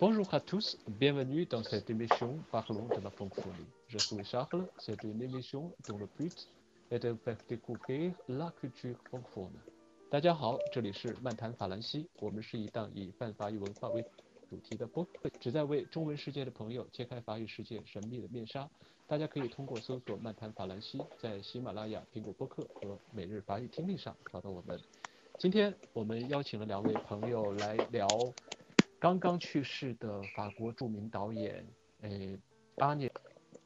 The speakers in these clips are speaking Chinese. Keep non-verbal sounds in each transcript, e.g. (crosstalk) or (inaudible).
Bonjour à tous, bienvenue dans cette émission Parlons de la francophonie. Je suis Charles, c'est une émission dont le but est de faire découvrir la culture francophone. 大家好，这里是漫谈法兰西，我们是一档以泛法语文化为主题的播客，旨在为中文世界的朋友揭开法语世界神秘的面纱。大家可以通过搜索“漫谈法兰西”在喜马拉雅、苹果播客和每日法语听力上找到我们。今天我们邀请了两位朋友来聊。刚刚去世的法国著名导演，呃，阿涅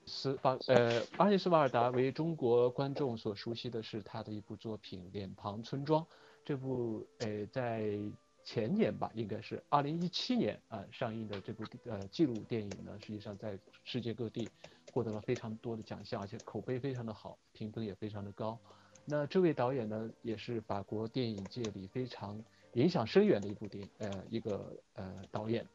斯法呃阿涅斯瓦尔达为中国观众所熟悉的是他的一部作品《脸庞村庄》。这部呃在前年吧，应该是二零一七年啊上映的这部呃纪录电影呢，实际上在世界各地获得了非常多的奖项，而且口碑非常的好，评分也非常的高。那这位导演呢，也是法国电影界里非常。影响深远的一部电，呃，一个呃导演。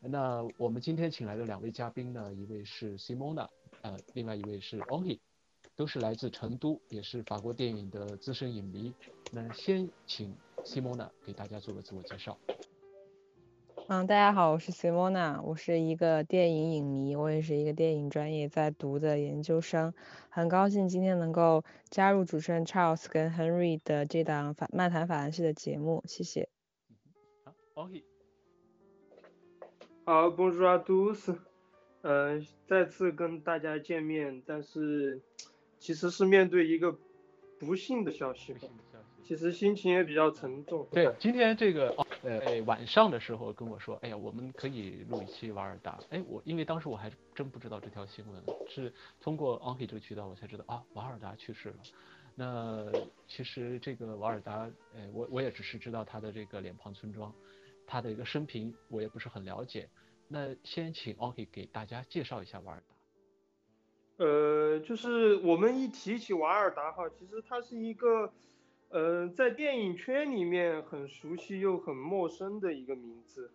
那我们今天请来的两位嘉宾呢，一位是 Simona，呃，另外一位是 Oni，都是来自成都，也是法国电影的资深影迷。那先请 Simona 给大家做个自我介绍。嗯，大家好，我是 Simona，我是一个电影影迷，我也是一个电影专业在读的研究生，很高兴今天能够加入主持人 Charles 跟 Henry 的这档法漫谈法兰西的节目，谢谢。好，OK。好，Bonjour à tous，呃，再次跟大家见面，但是其实是面对一个不幸的消息。其实心情也比较沉重。对，今天这个呃晚上的时候跟我说，哎呀，我们可以录一期瓦尔达。哎，我因为当时我还真不知道这条新闻，是通过 Anki 这个渠道我才知道啊，瓦尔达去世了。那其实这个瓦尔达，哎，我我也只是知道他的这个脸庞村庄，他的一个生平我也不是很了解。那先请 Anki 给大家介绍一下瓦尔达。呃，就是我们一提起瓦尔达哈，其实他是一个。呃，在电影圈里面很熟悉又很陌生的一个名字，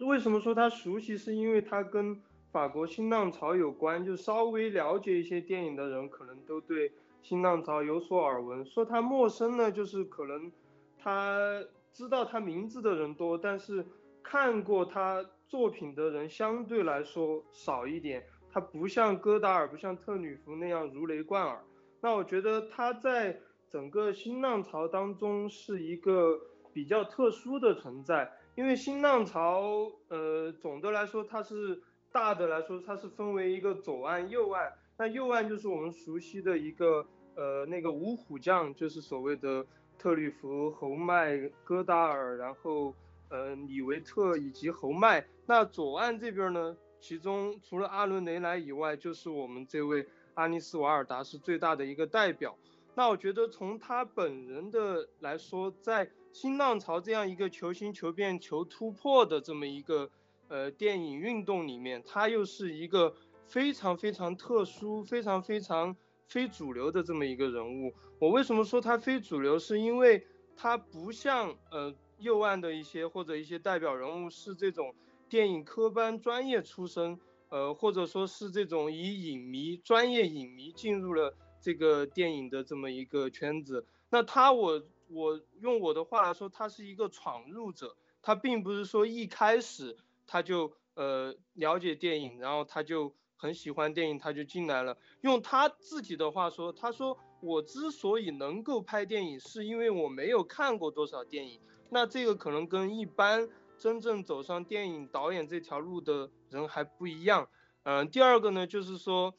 为什么说他熟悉？是因为他跟法国新浪潮有关，就稍微了解一些电影的人可能都对新浪潮有所耳闻。说他陌生呢，就是可能他知道他名字的人多，但是看过他作品的人相对来说少一点。他不像戈达尔，不像特吕弗那样如雷贯耳。那我觉得他在。整个新浪潮当中是一个比较特殊的存在，因为新浪潮，呃，总的来说它是大的来说，它是分为一个左岸、右岸。那右岸就是我们熟悉的一个，呃，那个五虎将，就是所谓的特吕弗、侯麦、戈达尔，然后，呃，李维特以及侯麦。那左岸这边呢，其中除了阿伦雷莱以外，就是我们这位阿尼斯瓦尔达是最大的一个代表。那我觉得从他本人的来说，在新浪潮这样一个求新求变求突破的这么一个呃电影运动里面，他又是一个非常非常特殊、非常非常非主流的这么一个人物。我为什么说他非主流？是因为他不像呃右岸的一些或者一些代表人物是这种电影科班专业出身，呃或者说是这种以影迷专业影迷进入了。这个电影的这么一个圈子，那他我我用我的话来说，他是一个闯入者，他并不是说一开始他就呃了解电影，然后他就很喜欢电影，他就进来了。用他自己的话说，他说我之所以能够拍电影，是因为我没有看过多少电影。那这个可能跟一般真正走上电影导演这条路的人还不一样。嗯，第二个呢，就是说。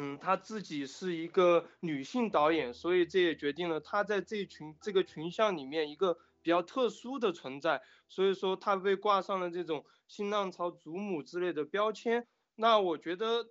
嗯，她自己是一个女性导演，所以这也决定了她在这群这个群像里面一个比较特殊的存在，所以说她被挂上了这种新浪潮祖母之类的标签。那我觉得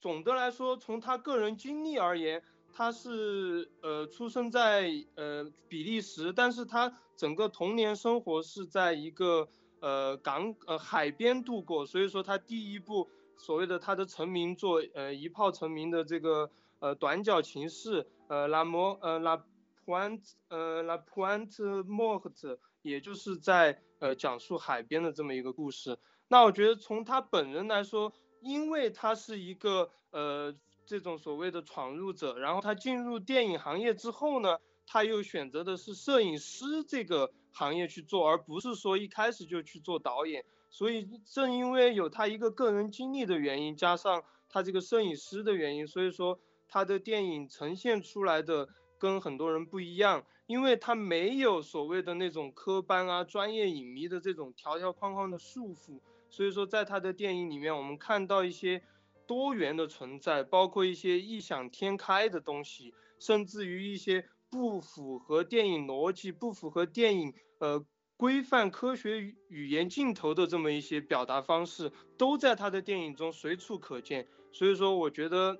总的来说，从她个人经历而言，她是呃出生在呃比利时，但是她整个童年生活是在一个呃港呃海边度过，所以说她第一部。所谓的他的成名作，呃，一炮成名的这个呃短脚情事，呃，拉莫，呃，拉普安，呃，拉普安特莫特，也就是在呃讲述海边的这么一个故事。那我觉得从他本人来说，因为他是一个呃这种所谓的闯入者，然后他进入电影行业之后呢，他又选择的是摄影师这个行业去做，而不是说一开始就去做导演。所以正因为有他一个个人经历的原因，加上他这个摄影师的原因，所以说他的电影呈现出来的跟很多人不一样，因为他没有所谓的那种科班啊、专业影迷的这种条条框框的束缚。所以说在他的电影里面，我们看到一些多元的存在，包括一些异想天开的东西，甚至于一些不符合电影逻辑、不符合电影呃。规范科学语言镜头的这么一些表达方式，都在他的电影中随处可见。所以说，我觉得，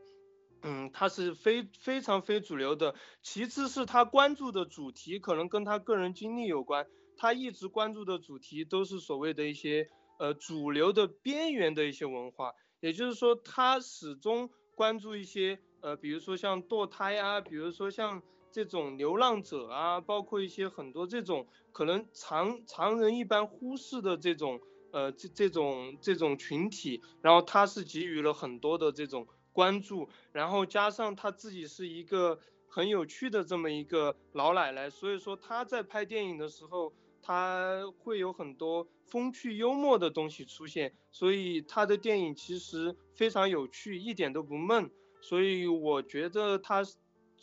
嗯，他是非非常非主流的。其次是他关注的主题可能跟他个人经历有关，他一直关注的主题都是所谓的一些呃主流的边缘的一些文化。也就是说，他始终关注一些呃，比如说像堕胎啊，比如说像。这种流浪者啊，包括一些很多这种可能常常人一般忽视的这种呃这这种这种群体，然后他是给予了很多的这种关注，然后加上他自己是一个很有趣的这么一个老奶奶，所以说他在拍电影的时候，他会有很多风趣幽默的东西出现，所以他的电影其实非常有趣，一点都不闷，所以我觉得他。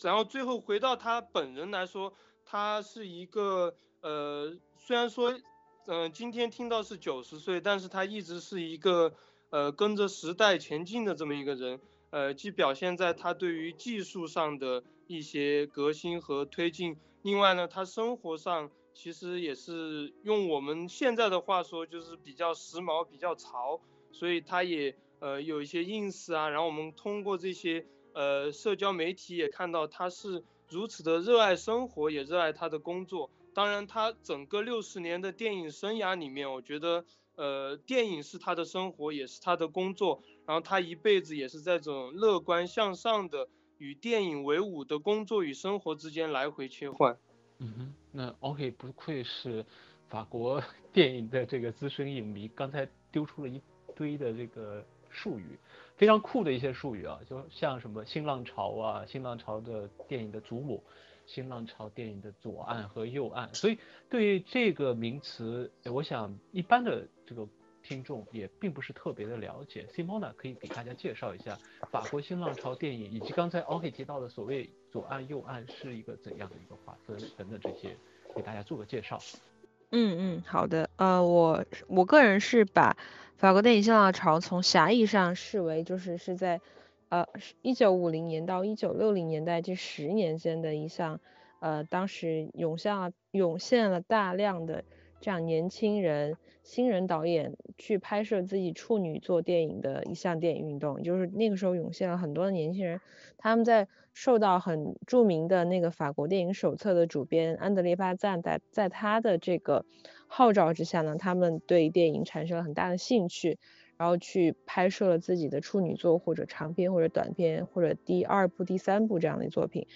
然后最后回到他本人来说，他是一个呃，虽然说，嗯，今天听到是九十岁，但是他一直是一个呃跟着时代前进的这么一个人，呃，既表现在他对于技术上的一些革新和推进，另外呢，他生活上其实也是用我们现在的话说，就是比较时髦、比较潮，所以他也呃有一些 ins 啊，然后我们通过这些。呃，社交媒体也看到他是如此的热爱生活，也热爱他的工作。当然，他整个六十年的电影生涯里面，我觉得，呃，电影是他的生活，也是他的工作。然后他一辈子也是在这种乐观向上的与电影为伍的工作与生活之间来回切换。嗯哼，那 OK，不愧是法国电影的这个资深影迷，刚才丢出了一堆的这个术语。非常酷的一些术语啊，就像什么新浪潮啊，新浪潮的电影的祖母，新浪潮电影的左岸和右岸。所以对于这个名词，我想一般的这个听众也并不是特别的了解。Simona 可以给大家介绍一下法国新浪潮电影，以及刚才 OK 提到的所谓左岸右岸是一个怎样的一个划分等等这些，给大家做个介绍。嗯嗯，好的，呃，我我个人是把法国电影新浪潮从狭义上视为就是是在，呃，一九五零年到一九六零年代这十年间的一项，呃，当时涌现了涌现了大量的这样年轻人新人导演去拍摄自己处女作电影的一项电影运动，就是那个时候涌现了很多的年轻人，他们在。受到很著名的那个法国电影手册的主编安德烈巴赞在在他的这个号召之下呢，他们对电影产生了很大的兴趣，然后去拍摄了自己的处女作或者长片或者短片或者第二部第三部这样的作品，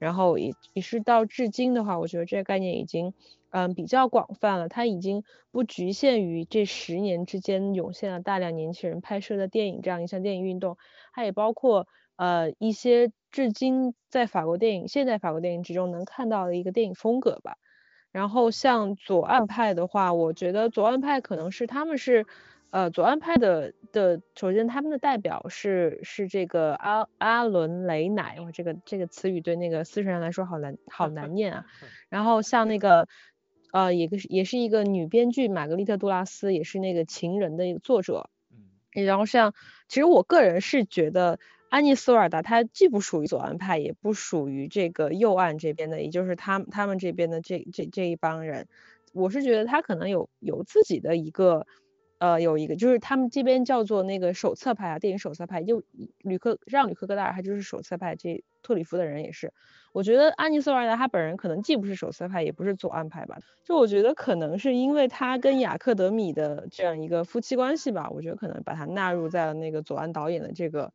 然后也也是到至今的话，我觉得这个概念已经嗯比较广泛了，它已经不局限于这十年之间涌现了大量年轻人拍摄的电影这样一项电影运动，它也包括。呃，一些至今在法国电影、现代法国电影之中能看到的一个电影风格吧。然后像左岸派的话，我觉得左岸派可能是他们是，呃，左岸派的的，首先他们的代表是是这个阿阿伦雷乃，哇，这个这个词语对那个四川人来说好难好难念啊。(laughs) 然后像那个，呃，也个也是一个女编剧玛格丽特杜拉斯，也是那个情人的一个作者。嗯。然后像，其实我个人是觉得。安妮斯瓦尔达，他既不属于左岸派，也不属于这个右岸这边的，也就是他他们这边的这这这一帮人。我是觉得他可能有有自己的一个，呃，有一个就是他们这边叫做那个手册派啊，电影手册派。就吕克让吕克戈达尔，他就是手册派。这特里弗的人也是。我觉得安妮斯瓦尔达他本人可能既不是手册派，也不是左岸派吧。就我觉得可能是因为他跟雅克德米的这样一个夫妻关系吧，我觉得可能把他纳入在了那个左岸导演的这个。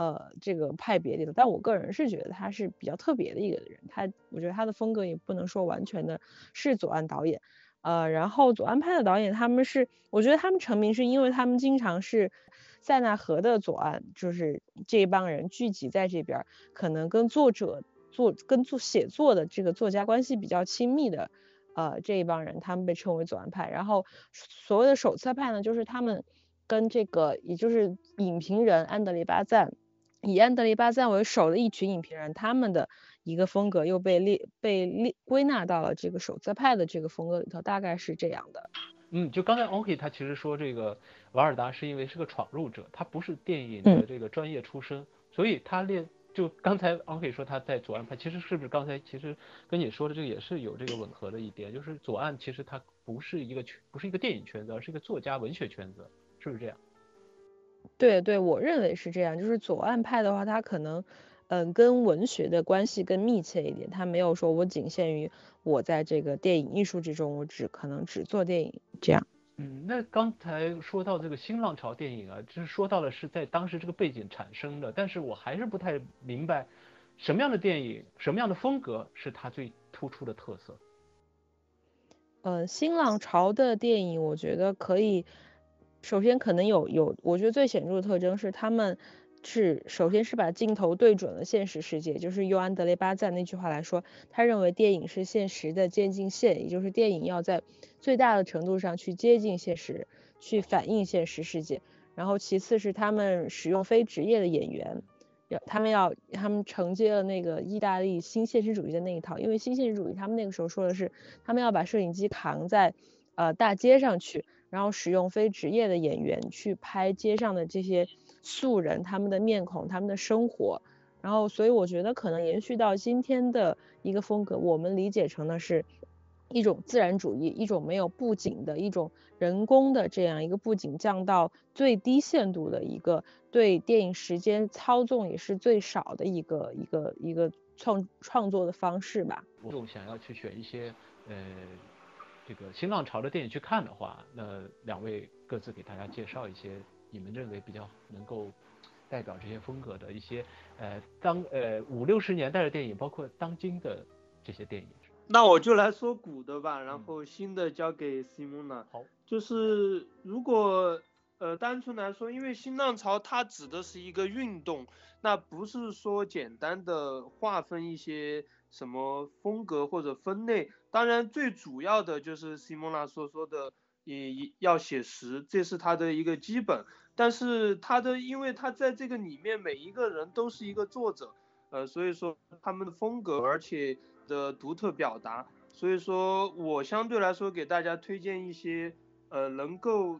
呃，这个派别里的，但我个人是觉得他是比较特别的一个人，他我觉得他的风格也不能说完全的是左岸导演，呃，然后左岸派的导演他们是，我觉得他们成名是因为他们经常是塞纳河的左岸，就是这一帮人聚集在这边，可能跟作者作跟作写作的这个作家关系比较亲密的呃这一帮人，他们被称为左岸派。然后所谓的手册派呢，就是他们跟这个也就是影评人安德烈巴赞，以安德烈巴赞为首的一群影评人，他们的一个风格又被列被列归纳到了这个手册派的这个风格里头，大概是这样的。嗯，就刚才 OK 他其实说这个瓦尔达是因为是个闯入者，他不是电影的这个专业出身，所以他列就刚才 OK 说他在左岸派，其实是不是刚才其实跟你说的这个也是有这个吻合的一点，就是左岸其实他不是一个圈，不是一个电影圈子，而是一个作家文学圈子，是不是这样？对对，我认为是这样，就是左岸派的话，他可能。嗯，跟文学的关系更密切一点。他没有说我仅限于我在这个电影艺术之中，我只可能只做电影这样。嗯，那刚才说到这个新浪潮电影啊，就是说到了是在当时这个背景产生的，但是我还是不太明白什么样的电影，什么样的风格是它最突出的特色。嗯，新浪潮的电影，我觉得可以，首先可能有有，我觉得最显著的特征是他们。是，首先是把镜头对准了现实世界，就是用安德烈巴赞那句话来说，他认为电影是现实的渐进线，也就是电影要在最大的程度上去接近现实，去反映现实世界。然后其次是他们使用非职业的演员，要他们要他们承接了那个意大利新现实主义的那一套，因为新现实主义他们那个时候说的是，他们要把摄影机扛在呃大街上去，然后使用非职业的演员去拍街上的这些。素人他们的面孔，他们的生活，然后所以我觉得可能延续到今天的一个风格，我们理解成的是一种自然主义，一种没有布景的一种人工的这样一个布景降到最低限度的一个对电影时间操纵也是最少的一个一个一个创创作的方式吧。我想要去选一些呃这个新浪潮的电影去看的话，那两位各自给大家介绍一些。你们认为比较能够代表这些风格的一些呃当呃五六十年代的电影，包括当今的这些电影。那我就来说古的吧，然后新的交给 Simona。好，就是如果呃单纯来说，因为新浪潮它指的是一个运动，那不是说简单的划分一些什么风格或者分类。当然最主要的就是 Simona 所说的。也要写实，这是他的一个基本。但是他的，因为他在这个里面每一个人都是一个作者，呃，所以说他们的风格，而且的独特表达，所以说我相对来说给大家推荐一些，呃，能够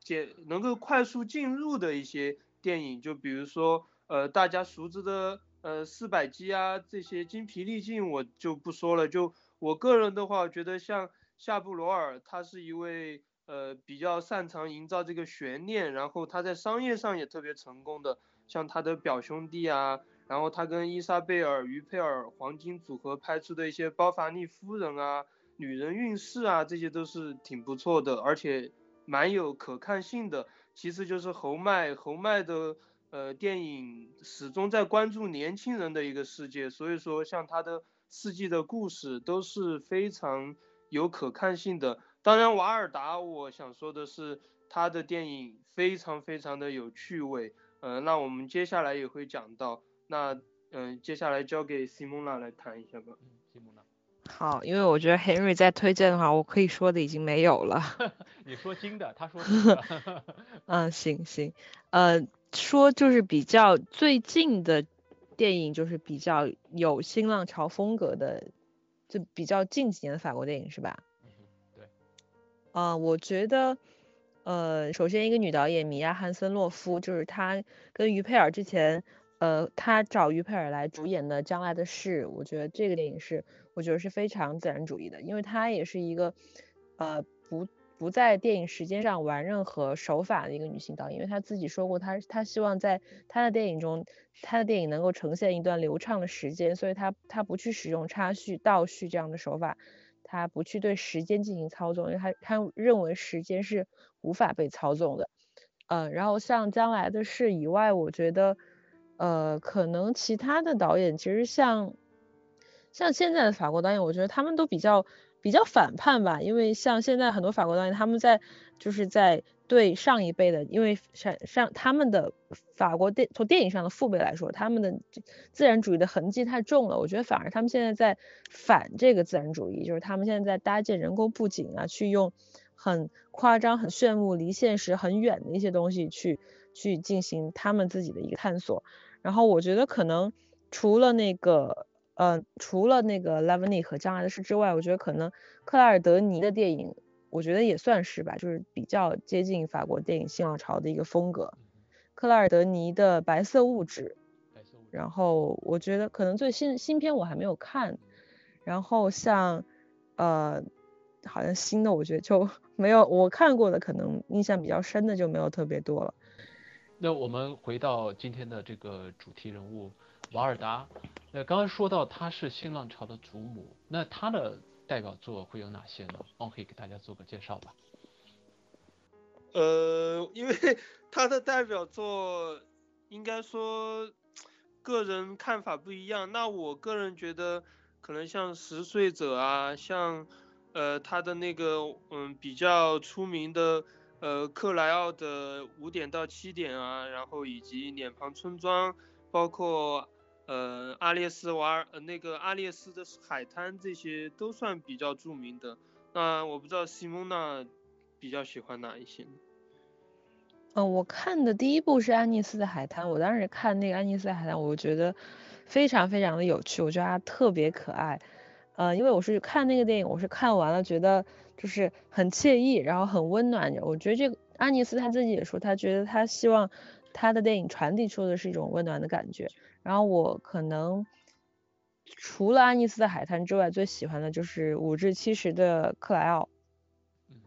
简能够快速进入的一些电影，就比如说，呃，大家熟知的，呃，四百击啊，这些精疲力尽我就不说了。就我个人的话，我觉得像。夏布罗尔他是一位呃比较擅长营造这个悬念，然后他在商业上也特别成功的，像他的表兄弟啊，然后他跟伊莎贝尔于佩尔黄金组合拍出的一些包法利夫人啊、女人运势啊，这些都是挺不错的，而且蛮有可看性的。其次就是侯麦，侯麦的呃电影始终在关注年轻人的一个世界，所以说像他的四季的故事都是非常。有可看性的，当然瓦尔达，我想说的是他的电影非常非常的有趣味，呃，那我们接下来也会讲到，那嗯，接下来交给西蒙娜来谈一下吧。西蒙娜。好，因为我觉得 Henry 在推荐的话，我可以说的已经没有了。(laughs) 你说金的，他说金的。(laughs) 嗯，行行，呃，说就是比较最近的电影，就是比较有新浪潮风格的。就比较近几年的法国电影是吧？嗯，对。啊，我觉得，呃，首先一个女导演米娅汉森洛夫，就是她跟于佩尔之前，呃，她找于佩尔来主演的《将来的事》，我觉得这个电影是，我觉得是非常自然主义的，因为她也是一个，呃，不。不在电影时间上玩任何手法的一个女性导演，因为她自己说过，她她希望在她的电影中，她的电影能够呈现一段流畅的时间，所以她她不去使用插叙、倒叙这样的手法，她不去对时间进行操纵，因为她她认为时间是无法被操纵的。嗯，然后像将来的事以外，我觉得，呃，可能其他的导演其实像像现在的法国导演，我觉得他们都比较。比较反叛吧，因为像现在很多法国导演，他们在就是在对上一辈的，因为上上他们的法国电从电影上的父辈来说，他们的自然主义的痕迹太重了。我觉得反而他们现在在反这个自然主义，就是他们现在在搭建人工布景啊，去用很夸张、很炫目、离现实很远的一些东西去去进行他们自己的一个探索。然后我觉得可能除了那个呃除了那个 v n y 和将来的事之外，我觉得可能克莱尔德尼的电影。我觉得也算是吧，就是比较接近法国电影新浪潮的一个风格。克莱尔德尼的《白色物质》，然后我觉得可能最新新片我还没有看，然后像呃，好像新的我觉得就 (laughs) 没有我看过的，可能印象比较深的就没有特别多了。那我们回到今天的这个主题人物瓦尔达，那刚刚说到他是新浪潮的祖母，那他的。代表作会有哪些呢？我可以给大家做个介绍吧。呃，因为 (laughs) 他的代表作应该说个人看法不一样。那我个人觉得可能像《十岁者》啊，像呃他的那个嗯比较出名的呃克莱奥的五点到七点啊，然后以及脸庞村庄，包括。呃，阿列斯瓦尔，呃，那个阿列斯的海滩，这些都算比较著名的。那我不知道西蒙娜比较喜欢哪一些？嗯，我看的第一部是安妮斯的海滩，我当时看那个安妮斯的海滩，我觉得非常非常的有趣，我觉得它特别可爱。呃，因为我是看那个电影，我是看完了觉得就是很惬意，然后很温暖。我觉得这个安妮斯他自己也说，他觉得他希望他的电影传递出的是一种温暖的感觉。然后我可能除了安妮斯的海滩之外，最喜欢的就是五至七十的克莱奥。嗯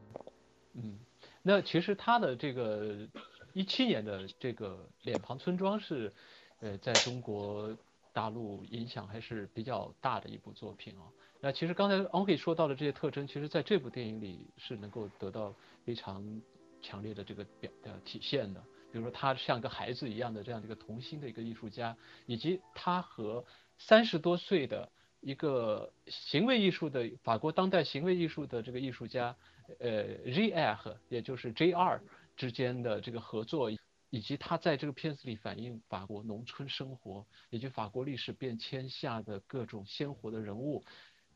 嗯，那其实他的这个一七年的这个脸庞村庄是，呃，在中国大陆影响还是比较大的一部作品啊。那其实刚才 o n k 说到的这些特征，其实在这部电影里是能够得到非常强烈的这个表的体现的。比如说他像个孩子一样的这样的一个童心的一个艺术家，以及他和三十多岁的一个行为艺术的法国当代行为艺术的这个艺术家，呃 r r 也就是 J.R. 之间的这个合作，以及他在这个片子里反映法国农村生活以及法国历史变迁下的各种鲜活的人物，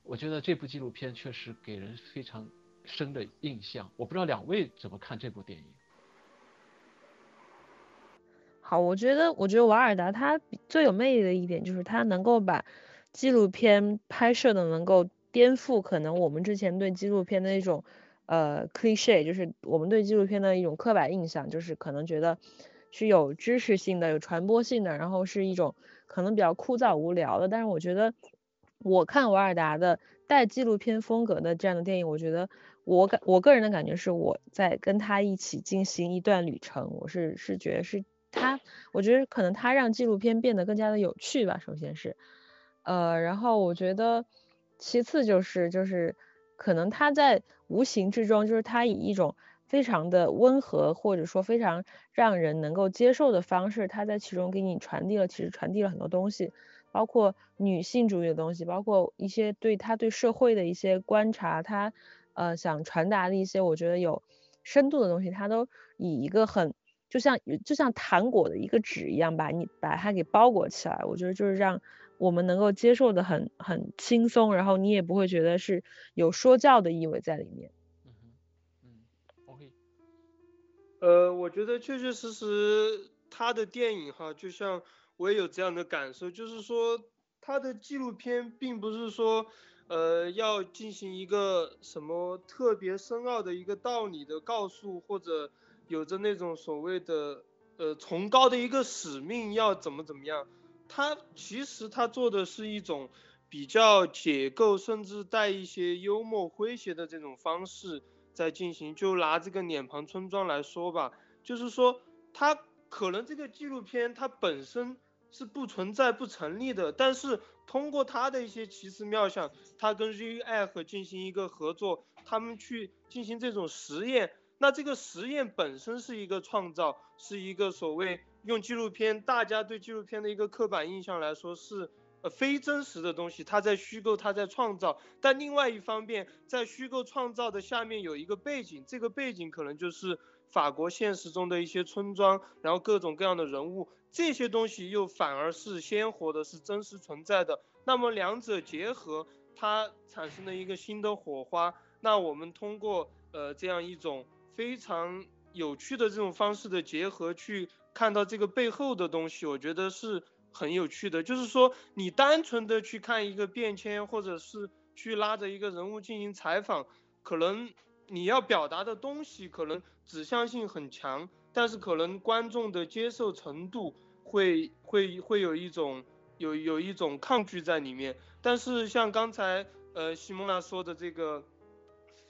我觉得这部纪录片确实给人非常深的印象。我不知道两位怎么看这部电影。好，我觉得，我觉得瓦尔达他最有魅力的一点就是他能够把纪录片拍摄的能够颠覆可能我们之前对纪录片的一种呃 cliche，就是我们对纪录片的一种刻板印象，就是可能觉得是有知识性的、有传播性的，然后是一种可能比较枯燥无聊的。但是我觉得我看瓦尔达的带纪录片风格的这样的电影，我觉得我感我个人的感觉是我在跟他一起进行一段旅程，我是是觉得是。他，我觉得可能他让纪录片变得更加的有趣吧。首先是，呃，然后我觉得，其次就是就是可能他在无形之中，就是他以一种非常的温和或者说非常让人能够接受的方式，他在其中给你传递了，其实传递了很多东西，包括女性主义的东西，包括一些对他对社会的一些观察，他呃想传达的一些我觉得有深度的东西，他都以一个很。就像就像糖果的一个纸一样，把你把它给包裹起来，我觉得就是让我们能够接受的很很轻松，然后你也不会觉得是有说教的意味在里面。嗯嗯，OK。呃，我觉得确确实实他的电影哈，就像我也有这样的感受，就是说他的纪录片并不是说呃要进行一个什么特别深奥的一个道理的告诉或者。有着那种所谓的呃崇高的一个使命，要怎么怎么样？他其实他做的是一种比较解构，甚至带一些幽默诙谐的这种方式在进行。就拿这个脸庞村庄来说吧，就是说他可能这个纪录片它本身是不存在、不成立的，但是通过他的一些奇思妙想，他跟 r i 和进行一个合作，他们去进行这种实验。那这个实验本身是一个创造，是一个所谓用纪录片，大家对纪录片的一个刻板印象来说是呃非真实的东西，它在虚构，它在创造。但另外一方面，在虚构创造的下面有一个背景，这个背景可能就是法国现实中的一些村庄，然后各种各样的人物，这些东西又反而是鲜活的，是真实存在的。那么两者结合，它产生了一个新的火花。那我们通过呃这样一种非常有趣的这种方式的结合，去看到这个背后的东西，我觉得是很有趣的。就是说，你单纯的去看一个便签，或者是去拉着一个人物进行采访，可能。你要表达的东西可能指向性很强，但是可能观众的接受程度会会会有一种有有一种抗拒在里面。但是像刚才呃西蒙娜说的这个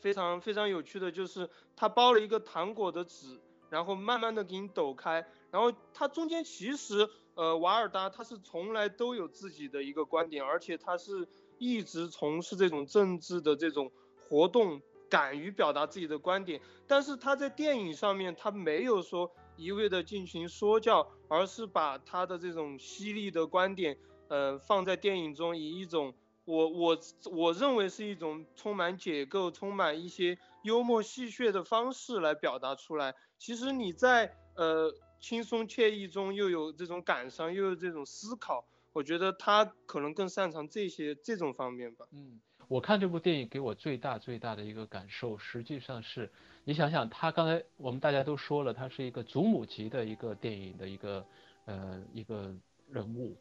非常非常有趣的就是，他包了一个糖果的纸，然后慢慢的给你抖开，然后它中间其实呃瓦尔达他是从来都有自己的一个观点，而且他是一直从事这种政治的这种活动。敢于表达自己的观点，但是他在电影上面，他没有说一味的进行说教，而是把他的这种犀利的观点，呃，放在电影中，以一种我我我认为是一种充满解构、充满一些幽默戏谑的方式来表达出来。其实你在呃轻松惬意中又有这种感伤，又有这种思考，我觉得他可能更擅长这些这种方面吧。嗯。我看这部电影给我最大最大的一个感受，实际上是，你想想，他刚才我们大家都说了，他是一个祖母级的一个电影的一个呃一个人物，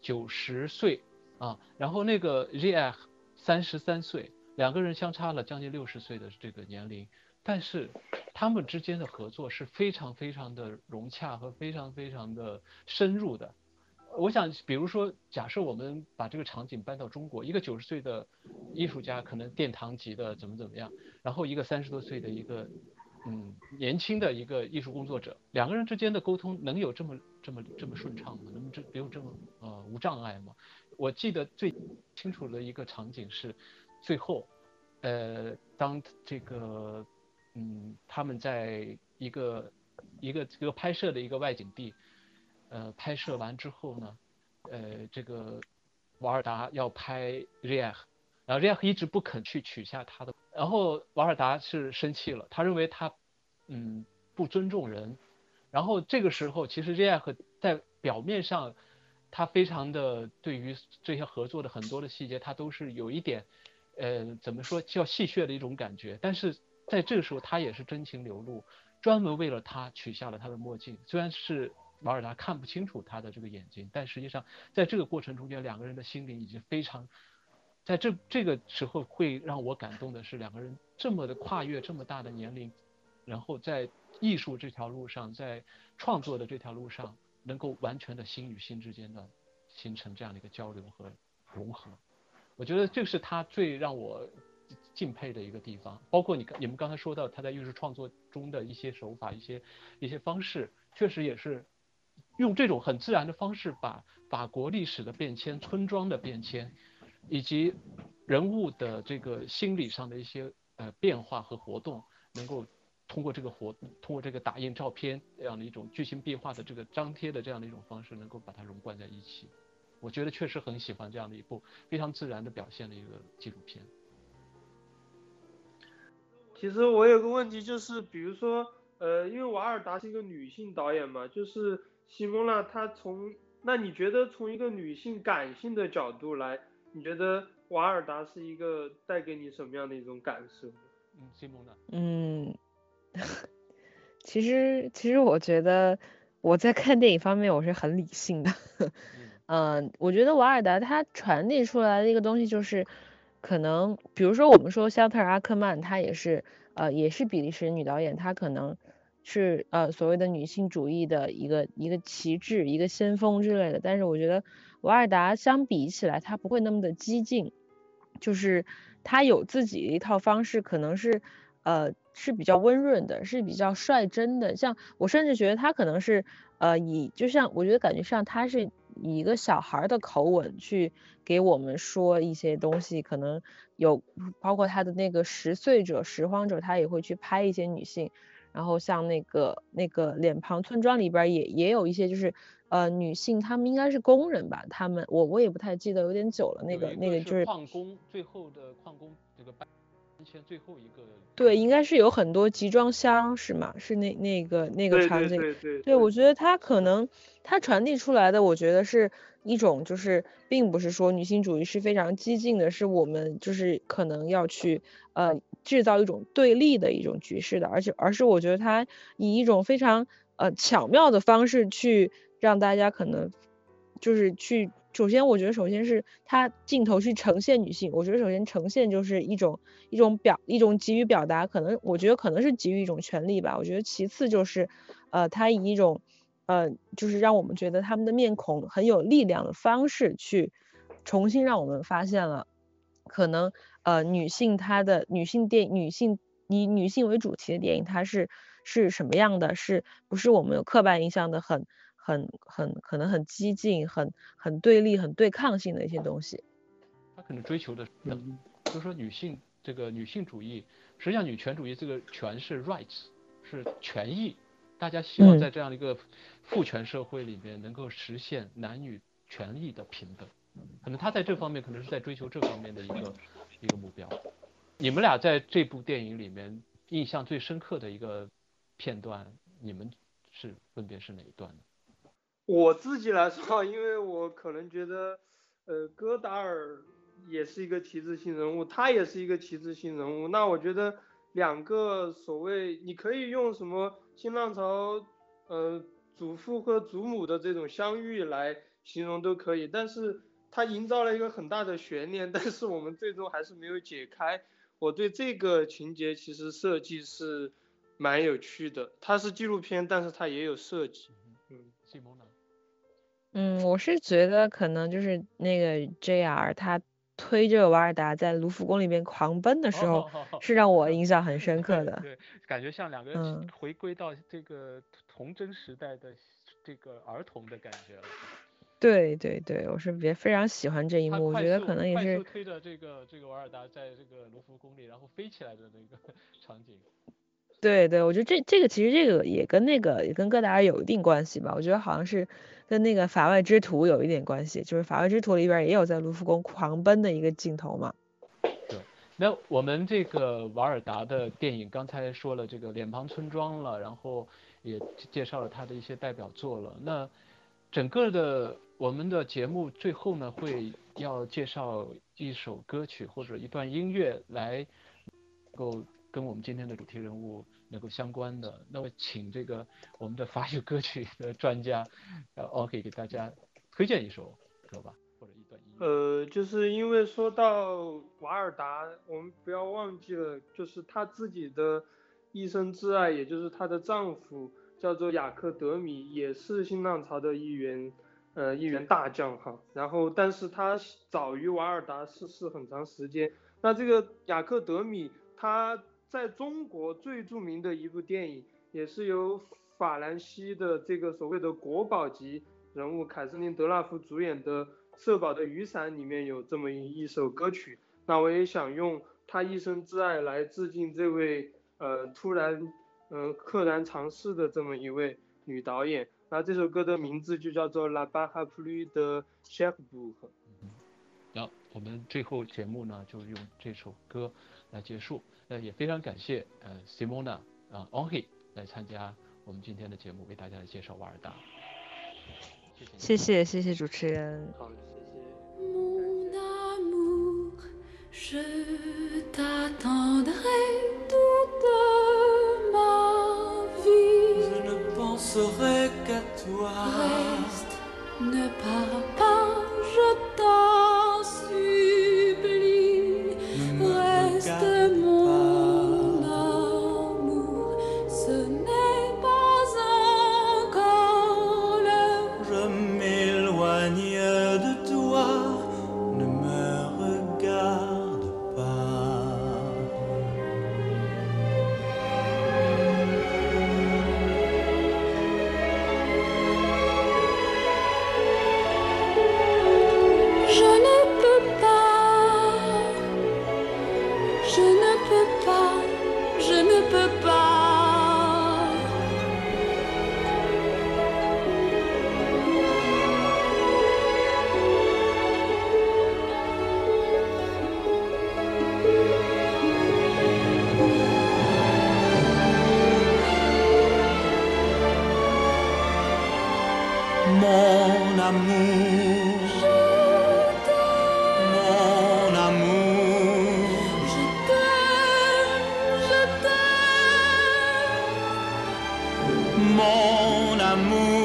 九十岁啊，然后那个 r i a 三十三岁，两个人相差了将近六十岁的这个年龄，但是他们之间的合作是非常非常的融洽和非常非常的深入的。我想，比如说，假设我们把这个场景搬到中国，一个九十岁的艺术家，可能殿堂级的怎么怎么样，然后一个三十多岁的一个，嗯，年轻的一个艺术工作者，两个人之间的沟通能有这么这么这么顺畅吗？能这没有这么呃无障碍吗？我记得最清楚的一个场景是，最后，呃，当这个，嗯，他们在一个一个这个拍摄的一个外景地。呃，拍摄完之后呢，呃，这个瓦尔达要拍 Riah，然后 Riah 一直不肯去取下他的，然后瓦尔达是生气了，他认为他，嗯，不尊重人，然后这个时候其实 Riah 在表面上，他非常的对于这些合作的很多的细节，他都是有一点，呃，怎么说叫戏谑的一种感觉，但是在这个时候他也是真情流露，专门为了他取下了他的墨镜，虽然是。瓦尔达看不清楚他的这个眼睛，但实际上在这个过程中间，两个人的心灵已经非常，在这这个时候会让我感动的是，两个人这么的跨越这么大的年龄，然后在艺术这条路上，在创作的这条路上，能够完全的心与心之间的形成这样的一个交流和融合，我觉得这是他最让我敬佩的一个地方。包括你你们刚才说到他在艺术创作中的一些手法、一些一些方式，确实也是。用这种很自然的方式，把法国历史的变迁、村庄的变迁，以及人物的这个心理上的一些呃变化和活动，能够通过这个活，通过这个打印照片这样的一种剧情变化的这个张贴的这样的一种方式，能够把它融贯在一起。我觉得确实很喜欢这样的一部非常自然的表现的一个纪录片。其实我有个问题就是，比如说，呃，因为瓦尔达是一个女性导演嘛，就是。西蒙娜，她从那你觉得从一个女性感性的角度来，你觉得瓦尔达是一个带给你什么样的一种感受？嗯，西蒙娜。嗯，(laughs) 其实其实我觉得我在看电影方面我是很理性的。嗯，(laughs) 我觉得瓦尔达她传递出来的一个东西就是，可能比如说我们说肖特阿克曼，她也是呃也是比利时女导演，她可能。是呃所谓的女性主义的一个一个旗帜，一个先锋之类的。但是我觉得瓦尔达相比起来，她不会那么的激进，就是她有自己的一套方式，可能是呃是比较温润的，是比较率真的。像我甚至觉得他可能是呃以就像我觉得感觉上他是以一个小孩的口吻去给我们说一些东西，可能有包括他的那个拾穗者拾荒者，他也会去拍一些女性。然后像那个那个脸庞村庄里边也也有一些就是呃女性，她们应该是工人吧，她们我我也不太记得，有点久了。那个那个就是矿工最后的矿工这个签最后一个。对，应该是有很多集装箱是吗？是那那个那个场景。对对对。对，我觉得它可能它传递出来的，我觉得是一种就是，并不是说女性主义是非常激进的，是我们就是可能要去呃制造一种对立的一种局势的，而且而是我觉得它以一种非常呃巧妙的方式去让大家可能就是去。首先，我觉得首先是它镜头去呈现女性，我觉得首先呈现就是一种一种表一种给予表达，可能我觉得可能是给予一种权利吧。我觉得其次就是，呃，它以一种呃就是让我们觉得他们的面孔很有力量的方式去重新让我们发现了可能呃女性她的女性电女性以女性为主题的电影它是是什么样的，是不是我们有刻板印象的很。很很可能很激进，很很对立，很对抗性的一些东西。他可能追求的，就是说女性这个女性主义，实际上女权主义这个权是 rights，是权益。大家希望在这样的一个父权社会里面能够实现男女权利的平等。可能他在这方面可能是在追求这方面的一个一个目标。你们俩在这部电影里面印象最深刻的一个片段，你们是分别是哪一段呢？我自己来说，因为我可能觉得，呃，戈达尔也是一个旗帜性人物，他也是一个旗帜性人物。那我觉得两个所谓，你可以用什么新浪潮，呃，祖父和祖母的这种相遇来形容都可以。但是他营造了一个很大的悬念，(laughs) 但是我们最终还是没有解开。我对这个情节其实设计是蛮有趣的，它是纪录片，但是它也有设计。嗯，我是觉得可能就是那个 J.R. 他推着瓦尔达在卢浮宫里边狂奔的时候，是让我印象很深 (laughs) 刻的。对，感觉像两个人回归到这个童真时代的这个儿童的感觉了。对对对，我是别非常喜欢这一幕，我觉得可能也是推着这个这个瓦尔达在这个卢浮宫里，然后飞起来的那个 (laughs) 场景。对对，我觉得这这个其实这个也跟那个也跟戈达尔有一定关系吧。我觉得好像是跟那个法外之徒有一点关系，就是法外之徒里边也有在卢浮宫狂奔的一个镜头嘛。对，那我们这个瓦尔达的电影刚才说了这个脸庞村庄了，然后也介绍了他的一些代表作了。那整个的我们的节目最后呢，会要介绍一首歌曲或者一段音乐来够。跟我们今天的主题人物能够相关的，那么请这个我们的法语歌曲的专家，呃，OK 给大家推荐一首歌吧，或者一段音乐。呃，就是因为说到瓦尔达，我们不要忘记了，就是她自己的一生挚爱，也就是她的丈夫叫做雅克德米，也是新浪潮的一员，呃，一员大将哈。然后，但是他早于瓦尔达逝世很长时间。那这个雅克德米他。在中国最著名的一部电影，也是由法兰西的这个所谓的国宝级人物凯瑟琳·德纳夫主演的《社保的雨伞》里面有这么一首歌曲。那我也想用他一生挚爱来致敬这位呃突然嗯溘然长逝的这么一位女导演。那这首歌的名字就叫做《La b a h a p l u de Cherbourg》。好，我们最后节目呢就用这首歌来结束。那也非常感谢呃 Simona 啊 Onhi 来参加我们今天的节目，为大家来介绍瓦尔达。谢谢谢谢主持人。好，谢 moon.